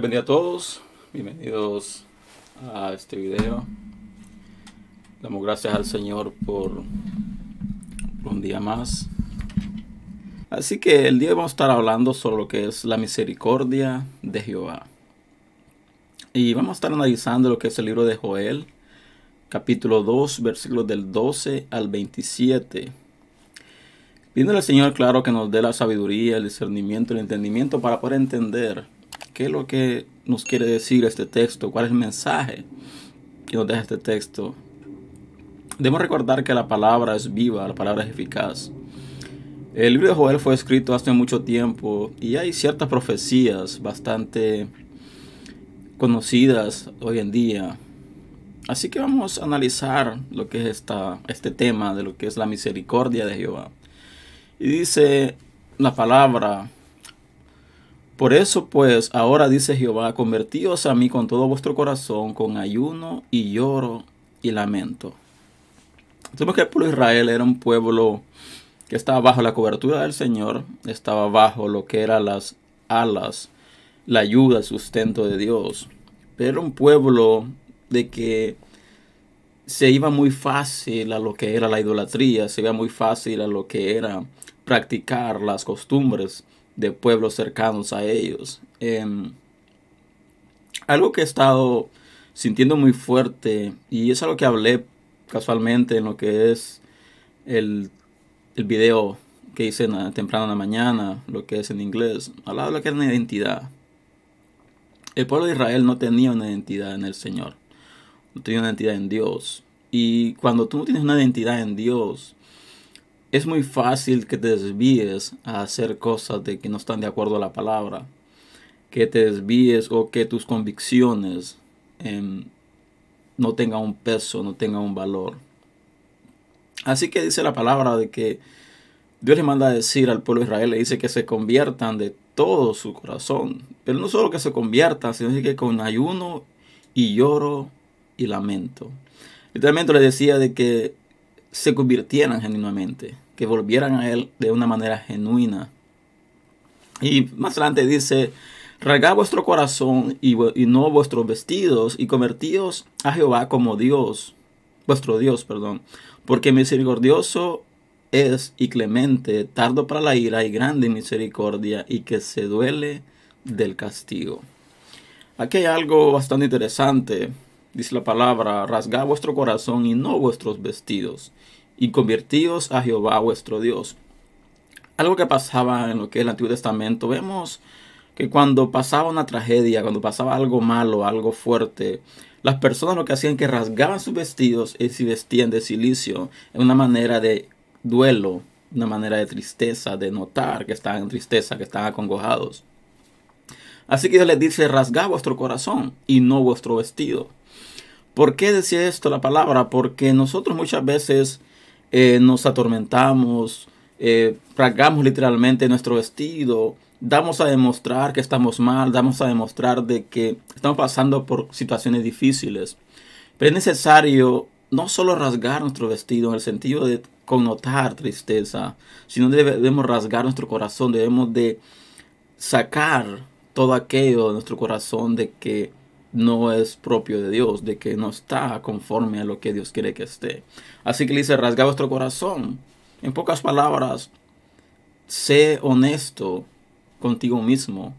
Les a todos. Bienvenidos a este video. Damos gracias al Señor por, un día más. Así que el día vamos a estar hablando sobre lo que es la misericordia de Jehová. Y vamos a estar analizando lo que es el libro de Joel, capítulo 2, versículos del 12 al 27. Pidiéndole al Señor, claro, que nos dé la sabiduría, el discernimiento, el entendimiento para poder entender qué es lo que nos quiere decir este texto, cuál es el mensaje que nos deja este texto. Debemos recordar que la palabra es viva, la palabra es eficaz. El libro de Joel fue escrito hace mucho tiempo y hay ciertas profecías bastante conocidas hoy en día. Así que vamos a analizar lo que es esta, este tema de lo que es la misericordia de Jehová. Y dice la palabra, por eso pues ahora dice Jehová, convertíos a mí con todo vuestro corazón, con ayuno y lloro y lamento. Sabemos que el pueblo de Israel era un pueblo que estaba bajo la cobertura del Señor, estaba bajo lo que eran las alas, la ayuda, el sustento de Dios. Pero era un pueblo de que se iba muy fácil a lo que era la idolatría, se iba muy fácil a lo que era practicar las costumbres de pueblos cercanos a ellos. Em, algo que he estado sintiendo muy fuerte y es algo que hablé casualmente en lo que es el, el video que hice temprano en la mañana, lo que es en inglés, hablaba de lo que era una identidad. El pueblo de Israel no tenía una identidad en el Señor, no tenía una identidad en Dios. Y cuando tú no tienes una identidad en Dios, es muy fácil que te desvíes a hacer cosas de que no están de acuerdo a la palabra, que te desvíes o que tus convicciones em, no tengan un peso, no tengan un valor. Así que dice la palabra de que Dios le manda a decir al pueblo de Israel, le dice que se conviertan de todo su corazón, pero no solo que se conviertan, sino que con ayuno y lloro y lamento. Literalmente le decía de que se convirtieran genuinamente, que volvieran a Él de una manera genuina. Y más adelante dice, rasgad vuestro corazón y, y, no vuestros vestidos y convertíos a Jehová como Dios, vuestro Dios, perdón, porque misericordioso es y clemente, tardo para la ira y grande misericordia y que se duele del castigo. Aquí hay algo bastante interesante dice la palabra, rasgad vuestro corazón y no vuestros vestidos, y convertíos a Jehová vuestro Dios. Algo que pasaba en lo que es el Antiguo Testamento, vemos que cuando pasaba una tragedia, cuando pasaba algo malo, algo fuerte, las personas lo que hacían que rasgaban sus vestidos y se vestían de silicio en una manera de duelo, una manera de tristeza, de notar que estaban en tristeza, que estaban acongojados. Así que Dios les dice, rasgad vuestro corazón y no vuestro vestido. ¿Por qué decía esto la palabra? Porque nosotros muchas veces eh, nos atormentamos, eh, literalmente nuestro vestido, damos a demostrar que estamos mal, damos a demostrar de que estamos pasando por situaciones difíciles. Pero es necesario no solo rasgar nuestro vestido en el sentido de connotar tristeza, sino debemos rasgar nuestro corazón, debemos de sacar todo aquello de nuestro corazón de que no es propio de Dios, de que no está conforme a lo que Dios quiere que esté. Así que le dice, rasga vuestro corazón. En pocas palabras, sé honesto contigo mismo.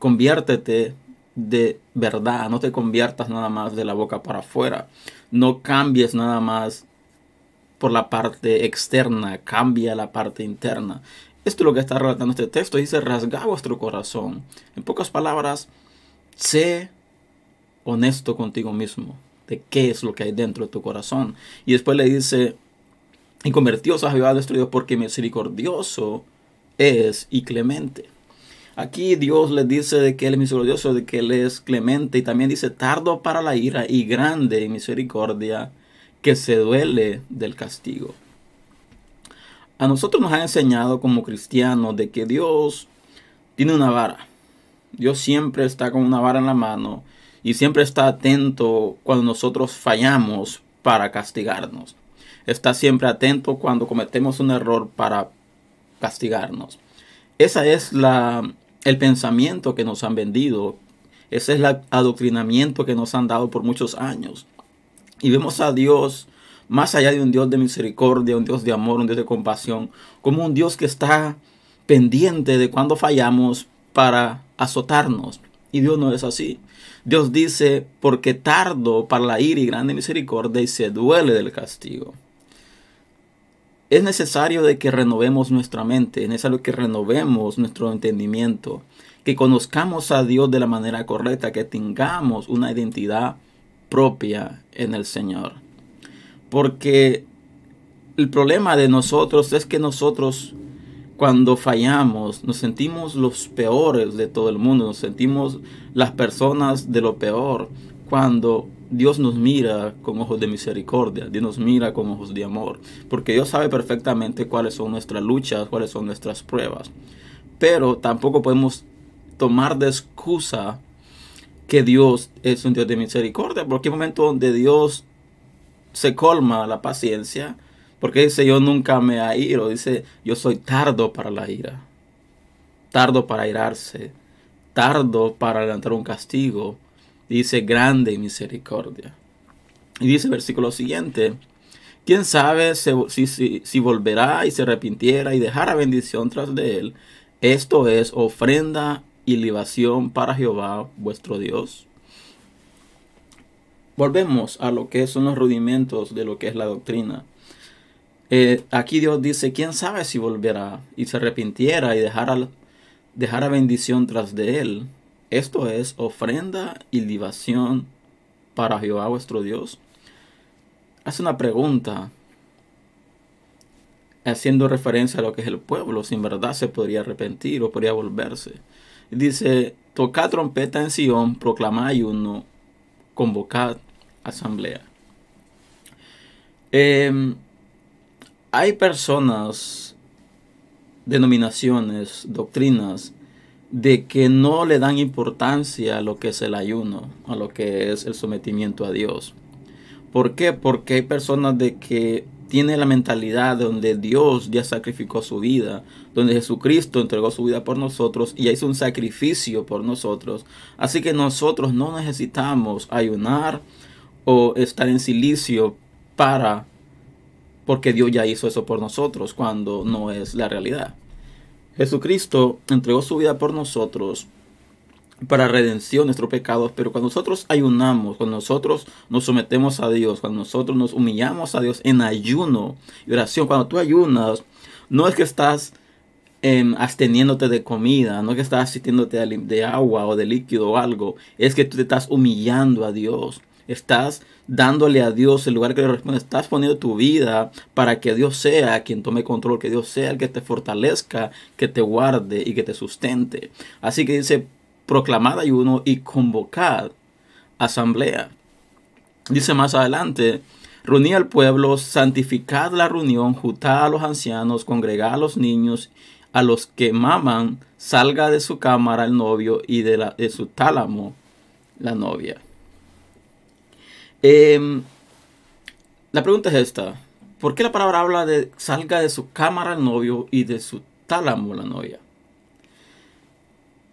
Conviértete de verdad, no te conviertas nada más de la boca para afuera. No cambies nada más por la parte externa, cambia la parte interna. Esto es lo que está relatando este texto. Dice, rasga vuestro corazón. En pocas palabras, sé honesto contigo mismo de qué es lo que hay dentro de tu corazón. Y después le dice, y convertíos a Jehová destruido porque misericordioso es y clemente. Aquí Dios le dice de que Él es misericordioso, de que Él es clemente y también dice tardo para la ira y grande en misericordia que se duele del castigo. A nosotros nos ha enseñado como cristianos de que Dios tiene una vara Dios siempre está con una vara en la mano y siempre está atento cuando nosotros fallamos para castigarnos. Está siempre atento cuando cometemos un error para castigarnos. Esa es la, el pensamiento que nos han vendido. Ese es el adoctrinamiento que nos han dado por muchos años. Y vemos a Dios más allá de un Dios de misericordia, un Dios de amor, un Dios de compasión, como un Dios que está pendiente de cuando fallamos para azotarnos. Y Dios no es así. Dios dice, porque tardo para la ira y grande misericordia y se duele del castigo. Es necesario de que renovemos nuestra mente, es necesario que renovemos nuestro entendimiento, que conozcamos a Dios de la manera correcta, que tengamos una identidad propia en el Señor. Porque el problema de nosotros es que nosotros cuando fallamos nos sentimos los peores de todo el mundo, nos sentimos las personas de lo peor cuando Dios nos mira con ojos de misericordia, Dios nos mira con ojos de amor, porque Dios sabe perfectamente cuáles son nuestras luchas, cuáles son nuestras pruebas. Pero tampoco podemos tomar de excusa que Dios es un Dios de misericordia, porque hay momentos donde Dios se colma la paciencia, porque dice yo nunca me airo, dice yo soy tardo para la ira, tardo para irarse, tardo para levantar un castigo, dice grande misericordia. Y dice versículo siguiente, quién sabe si, si, si volverá y se arrepintiera y dejara bendición tras de él, esto es ofrenda y libación para Jehová vuestro Dios. Volvemos a lo que son los rudimentos de lo que es la doctrina. Eh, aquí Dios dice, ¿quién sabe si volverá y se arrepintiera y dejara, dejara bendición tras de él? Esto es ofrenda y libación para Jehová vuestro Dios. Hace una pregunta haciendo referencia a lo que es el pueblo, si en verdad se podría arrepentir o podría volverse. Dice, tocad trompeta en Sion, proclamad ayuno, convocad asamblea. Em, hay personas, denominaciones, doctrinas, de que no le dan importancia a lo que es el ayuno, a lo que es el sometimiento a Dios. ¿Por qué? Porque hay personas de que tienen la mentalidad donde Dios ya sacrificó su vida, donde Jesucristo entregó su vida por nosotros y hizo un sacrificio por nosotros. Así que nosotros no necesitamos ayunar, o estar en silicio para porque Dios ya hizo eso por nosotros cuando no es la realidad. Jesucristo entregó su vida por nosotros para redención de nuestros pecados, pero cuando nosotros ayunamos, cuando nosotros nos sometemos a Dios, cuando nosotros nos humillamos a Dios en ayuno y oración, cuando tú ayunas, no es que estás eh, absteniéndote de comida, no es que estás asistiéndote de agua o de líquido o algo, es que tú te estás humillando a Dios estás dándole a Dios el lugar que le responde, estás poniendo tu vida para que Dios sea quien tome control, que Dios sea el que te fortalezca, que te guarde y que te sustente. Así que dice, proclamad ayuno y convocad asamblea. Dice más adelante, reunid al pueblo, santificad la reunión, juntad a los ancianos, congregad a los niños, a los que maman, salga de su cámara el novio y de, la, de su tálamo la novia. Em, la pregunta es esta. ¿Por qué la palabra habla de salga de su cámara el novio y de su tálamo la novia?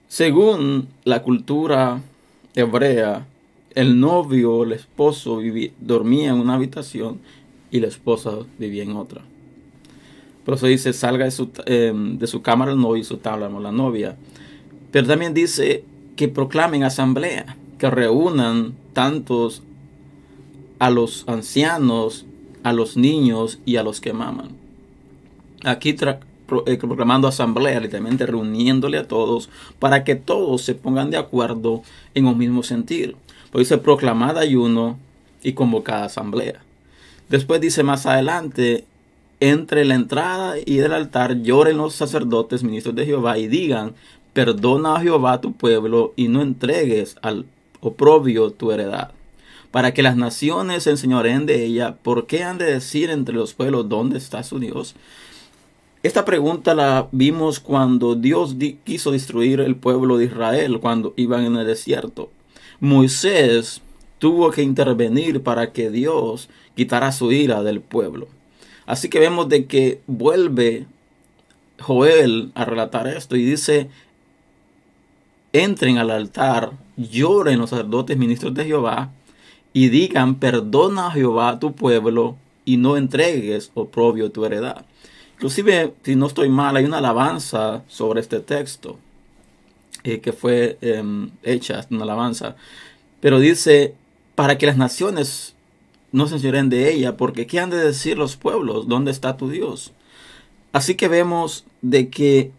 Según la cultura hebrea, el novio, el esposo dormía en una habitación y la esposa vivía en otra. Por eso dice salga de su, em, de su cámara el novio y su tálamo la novia. Pero también dice que proclamen asamblea, que reúnan tantos a los ancianos, a los niños y a los que maman. Aquí eh, proclamando asamblea, literalmente reuniéndole a todos para que todos se pongan de acuerdo en un mismo sentir. Pues dice proclamada ayuno y convocada asamblea. Después dice más adelante, entre la entrada y el altar lloren los sacerdotes, ministros de Jehová, y digan, perdona a Jehová tu pueblo y no entregues al oprobio tu heredad para que las naciones se enseñoreen de ella. ¿Por qué han de decir entre los pueblos dónde está su Dios? Esta pregunta la vimos cuando Dios quiso destruir el pueblo de Israel cuando iban en el desierto. Moisés tuvo que intervenir para que Dios quitara su ira del pueblo. Así que vemos de que vuelve Joel a relatar esto y dice, entren al altar, lloren los sacerdotes ministros de Jehová y digan, perdona a Jehová tu pueblo y no entregues oprobio tu heredad. Inclusive, si no estoy mal, hay una alabanza sobre este texto eh, que fue em, hecha, una alabanza. Pero dice, para que las naciones no se enseñoren de ella, porque ¿qué han de decir los pueblos? ¿Dónde está tu Dios? Así que vemos de que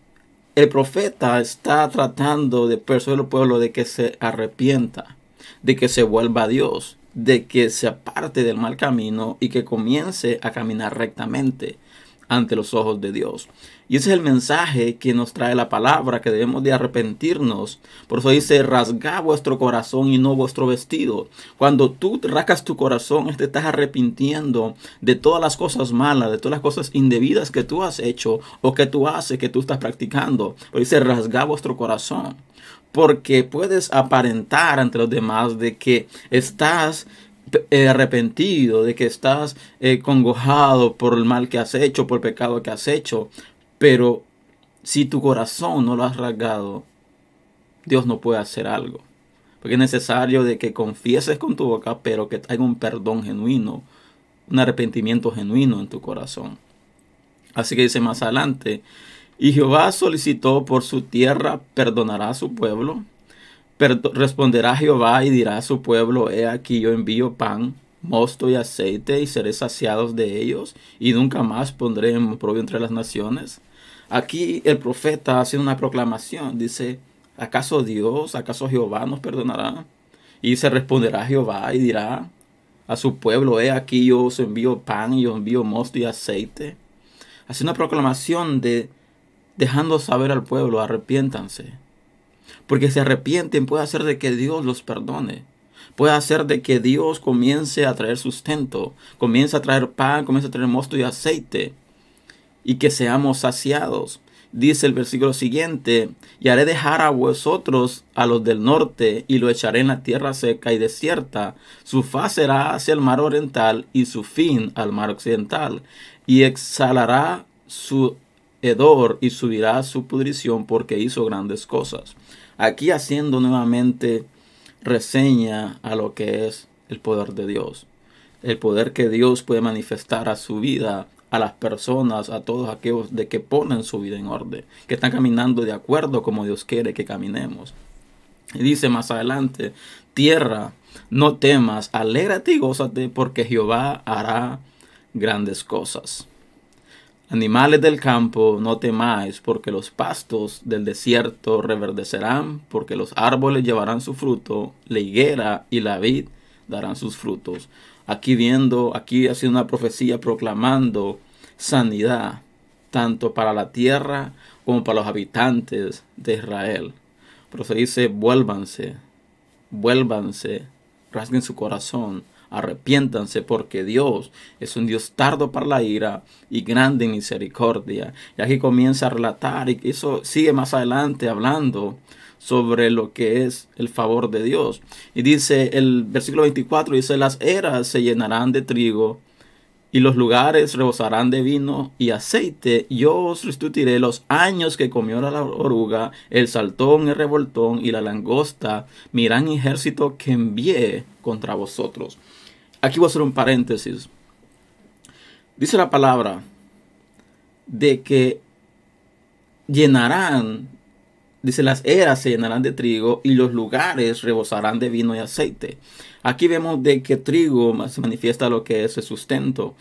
el profeta está tratando de persuadir al pueblo de que se arrepienta, de que se vuelva a Dios, de que se aparte del mal camino y que comience a caminar rectamente ante los ojos de Dios. Y ese es el mensaje que nos trae la palabra, que debemos de arrepentirnos. Por eso dice, rasga vuestro corazón y no vuestro vestido. Cuando tú rascas tu corazón, te estás arrepintiendo de todas las cosas malas, de todas las cosas indebidas que tú has hecho o que tú haces, que tú estás practicando. Pero dice, rasga vuestro corazón. Porque puedes aparentar ante los demás de que estás eh, arrepentido, de que estás eh, congojado por el mal que has hecho, por el pecado que has hecho, pero si tu corazón no lo has rasgado, Dios no puede hacer algo. Porque es necesario de que confieses con tu boca, pero que haya un perdón genuino, un arrepentimiento genuino en tu corazón. Así que dice más adelante, y Jehová solicitó por su tierra, perdonará a su pueblo. responderá Jehová y dirá a su pueblo, he aquí yo envío pan, mosto y aceite y seré saciados de ellos y nunca más pondré en propio entre las naciones. Aquí el profeta hace una proclamación, dice, ¿acaso Dios, acaso Jehová nos perdonará? Y se responderá Jehová y dirá a su pueblo, he aquí yo os envío pan y os envío mosto y aceite. Hace una proclamación de dejando saber al pueblo, arrepiéntanse. Porque si arrepienten puede hacer de que Dios los perdone. Puede hacer de que Dios comience a traer sustento, comience a traer pan, comience a traer mosto y aceite y que seamos saciados. Dice el versículo siguiente, y haré dejar a vosotros a los del norte, y lo echaré en la tierra seca y desierta. Su faz será hacia el mar oriental y su fin al mar occidental. Y exhalará su y subirá su pudrición porque hizo grandes cosas. Aquí haciendo nuevamente reseña a lo que es el poder de Dios. El poder que Dios puede manifestar a su vida a las personas, a todos aquellos de que ponen su vida en orden, que están caminando de acuerdo como Dios quiere que caminemos. Y dice más adelante, tierra, no temas, alégrate y gózate, porque Jehová hará grandes cosas. Animales del campo, no temáis, porque los pastos del desierto reverdecerán, porque los árboles llevarán su fruto, la higuera y la vid darán sus frutos aquí viendo, aquí haciendo una profecía proclamando sanidad, tanto para la tierra como para los habitantes de Israel. Pero se dice, vuélvanse, vuélvanse, rasguen su corazón, arrepiéntanse porque Dios es un Dios tardo para la ira y grande en misericordia. Y aquí comienza a relatar y eso sigue más adelante hablando sobre lo que es el favor de Dios. Y dice el versículo 24, dice, las eras se llenarán de trigo y los lugares rebosarán de vino y aceite. Yo os restituiré los años que comió la oruga, el saltón, el revoltón y la langosta, mi gran ejército que envié contra vosotros. Aquí voy a hacer un paréntesis. Dice la palabra de que llenarán Dice, las eras se llenarán de trigo y los lugares rebosarán de vino y aceite. Aquí vemos de que trigo se manifiesta lo que es el sustento.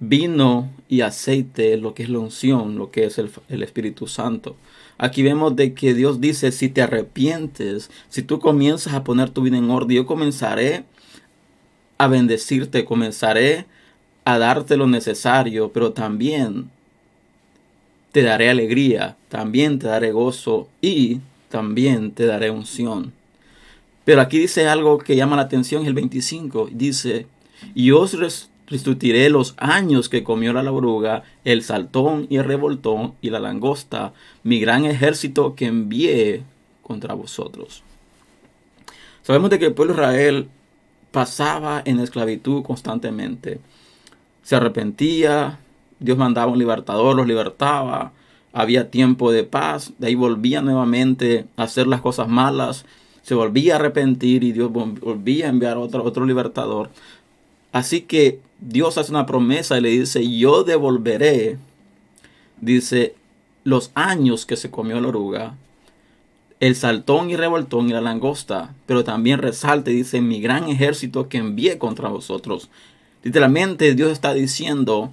Vino y aceite, lo que es la unción, lo que es el, el Espíritu Santo. Aquí vemos de que Dios dice, si te arrepientes, si tú comienzas a poner tu vida en orden, yo comenzaré a bendecirte, comenzaré a darte lo necesario, pero también te daré alegría, también te daré gozo y también te daré unción. Pero aquí dice algo que llama la atención, el 25, dice, y os restituiré los años que comió la oruga, el saltón y el revoltón y la langosta, mi gran ejército que envié contra vosotros. Sabemos de que el pueblo de Israel pasaba en esclavitud constantemente. Se arrepentía, Dios mandaba un libertador, los libertaba, había tiempo de paz, de ahí volvía nuevamente a hacer las cosas malas, se volvía a arrepentir y Dios volvía a enviar otro, otro libertador. Así que Dios hace una promesa y le dice, yo devolveré, dice, los años que se comió la oruga, el saltón y revoltón y la langosta, pero también resalte, dice, mi gran ejército que envié contra vosotros. Literalmente Dios está diciendo,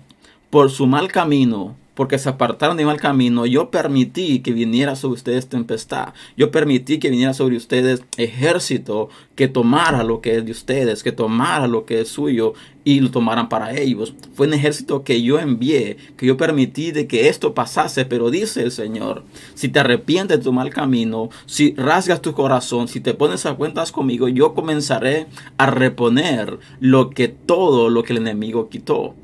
por su mal camino, porque se apartaron de mal camino, yo permití que viniera sobre ustedes tempestad. Yo permití que viniera sobre ustedes ejército que tomara lo que es de ustedes, que tomara lo que es suyo y lo tomaran para ellos. Fue un ejército que yo envié, que yo permití de que esto pasase, pero dice el Señor, si te arrepientes de tu mal camino, si rasgas tu corazón, si te pones a cuentas conmigo, yo comenzaré a reponer lo que todo lo que el enemigo quitó.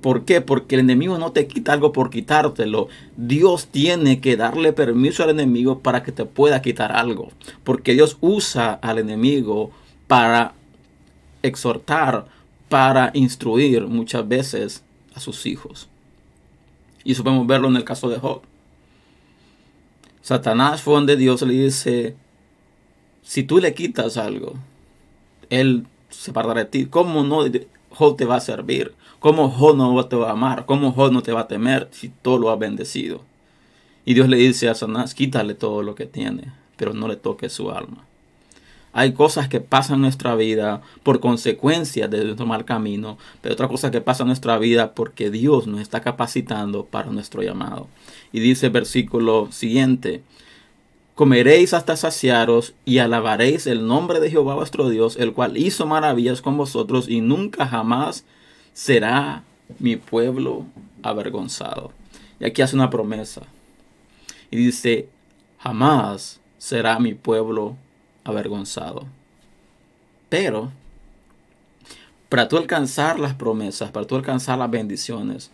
¿Por qué? Porque el enemigo no te quita algo por quitártelo. Dios tiene que darle permiso al enemigo para que te pueda quitar algo. Porque Dios usa al enemigo para exhortar, para instruir muchas veces a sus hijos. Y eso podemos verlo en el caso de Job. Satanás fue donde Dios le dice, si tú le quitas algo, él se apartará de ti. ¿Cómo no Job te va a servir? ¿Cómo Job no te va a amar? ¿Cómo Job no te va a temer si todo lo ha bendecido? Y Dios le dice a Satanás, quítale todo lo que tiene, pero no le toque su alma. Hay cosas que pasan en nuestra vida por consecuencia de nuestro mal camino, pero otra cosa que pasa en nuestra vida porque Dios nos está capacitando para nuestro llamado. Y dice el versículo siguiente, comeréis hasta saciaros y alabaréis el nombre de Jehová vuestro Dios, el cual hizo maravillas con vosotros y nunca jamás será mi pueblo avergonzado. Y aquí hace una promesa. Y dice, jamás será mi pueblo avergonzado. Pero, para tú alcanzar las promesas, para tú alcanzar las bendiciones,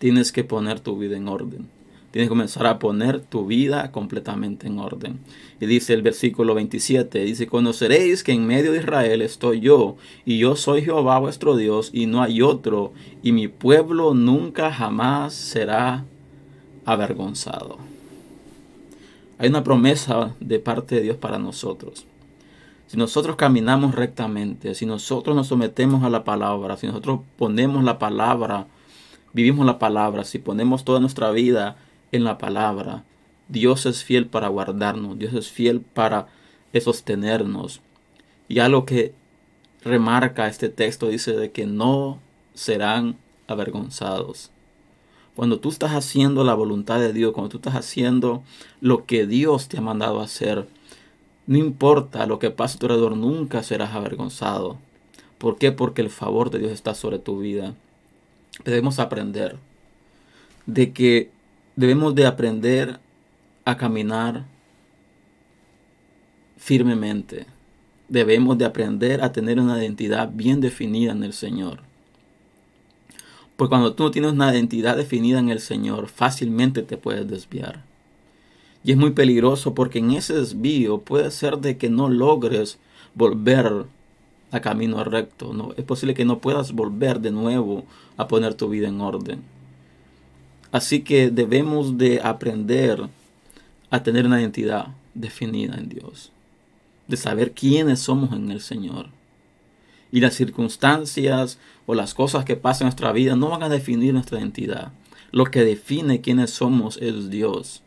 tienes que poner tu vida en orden. Tienes que comenzar a poner tu vida completamente en orden. Y dice el versículo 27, dice, conoceréis que en medio de Israel estoy yo, y yo soy Jehová vuestro Dios, y no hay otro, y mi pueblo nunca jamás será avergonzado. Hay una promesa de parte de Dios para nosotros. Si nosotros caminamos rectamente, si nosotros nos sometemos a la palabra, si nosotros ponemos la palabra, vivimos la palabra, si ponemos toda nuestra vida en la palabra. Dios es fiel para guardarnos, Dios es fiel para sostenernos. Y algo que remarca este texto dice de que no serán avergonzados. Cuando tú estás haciendo la voluntad de Dios, cuando tú estás haciendo lo que Dios te ha mandado hacer, no importa lo que pase a tu alrededor, nunca serás avergonzado. ¿Por qué? Porque el favor de Dios está sobre tu vida. Debemos aprender de que debemos de aprender a caminar firmemente. Debemos de aprender a tener una identidad bien definida en el Señor. Porque cuando tú no tienes una identidad definida en el Señor, fácilmente te puedes desviar. Y es muy peligroso porque en ese desvío puede ser de que no logres volver a camino recto. ¿no? Es posible que no puedas volver de nuevo a poner tu vida en orden. Así que debemos de aprender a tener una identidad definida en Dios, de saber quiénes somos en el Señor. Y las circunstancias o las cosas que pasan en nuestra vida no van a definir nuestra identidad. Lo que define quiénes somos es Dios.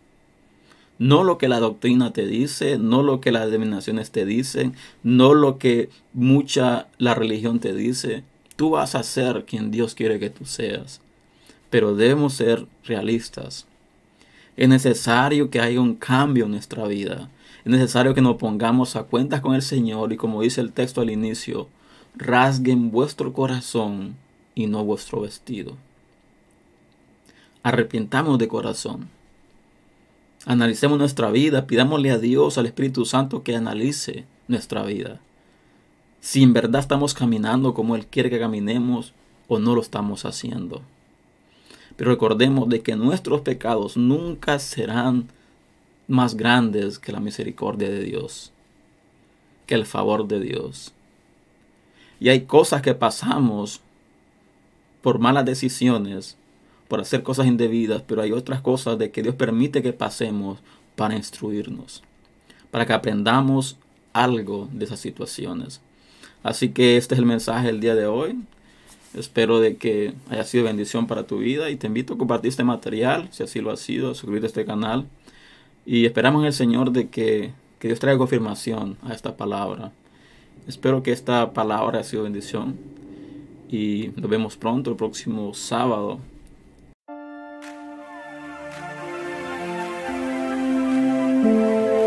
No lo que la doctrina te dice, no lo que las denominaciones te dicen, no lo que mucha la religión te dice. Tú vas a ser quien Dios quiere que tú seas pero debemos ser realistas. Es necesario que haya un cambio en nuestra vida. Es necesario que nos pongamos a cuentas con el Señor y como dice el texto al inicio, rasguen vuestro corazón y no vuestro vestido. Arrepientamos de corazón. Analicemos nuestra vida, pidámosle a Dios, al Espíritu Santo que analice nuestra vida. Si en verdad estamos caminando como Él quiere que caminemos o no lo estamos haciendo. Pero recordemos de que nuestros pecados nunca serán más grandes que la misericordia de Dios, que el favor de Dios. Y hay cosas que pasamos por malas decisiones, por hacer cosas indebidas, pero hay otras cosas de que Dios permite que pasemos para instruirnos, para que aprendamos algo de esas situaciones. Así que este es el mensaje del día de hoy. Espero de que haya sido bendición para tu vida y te invito a compartir este material, si así lo ha sido, a suscribirte a este canal. Y esperamos en el Señor de que, que Dios traiga confirmación a esta palabra. Espero que esta palabra haya sido bendición y nos vemos pronto el próximo sábado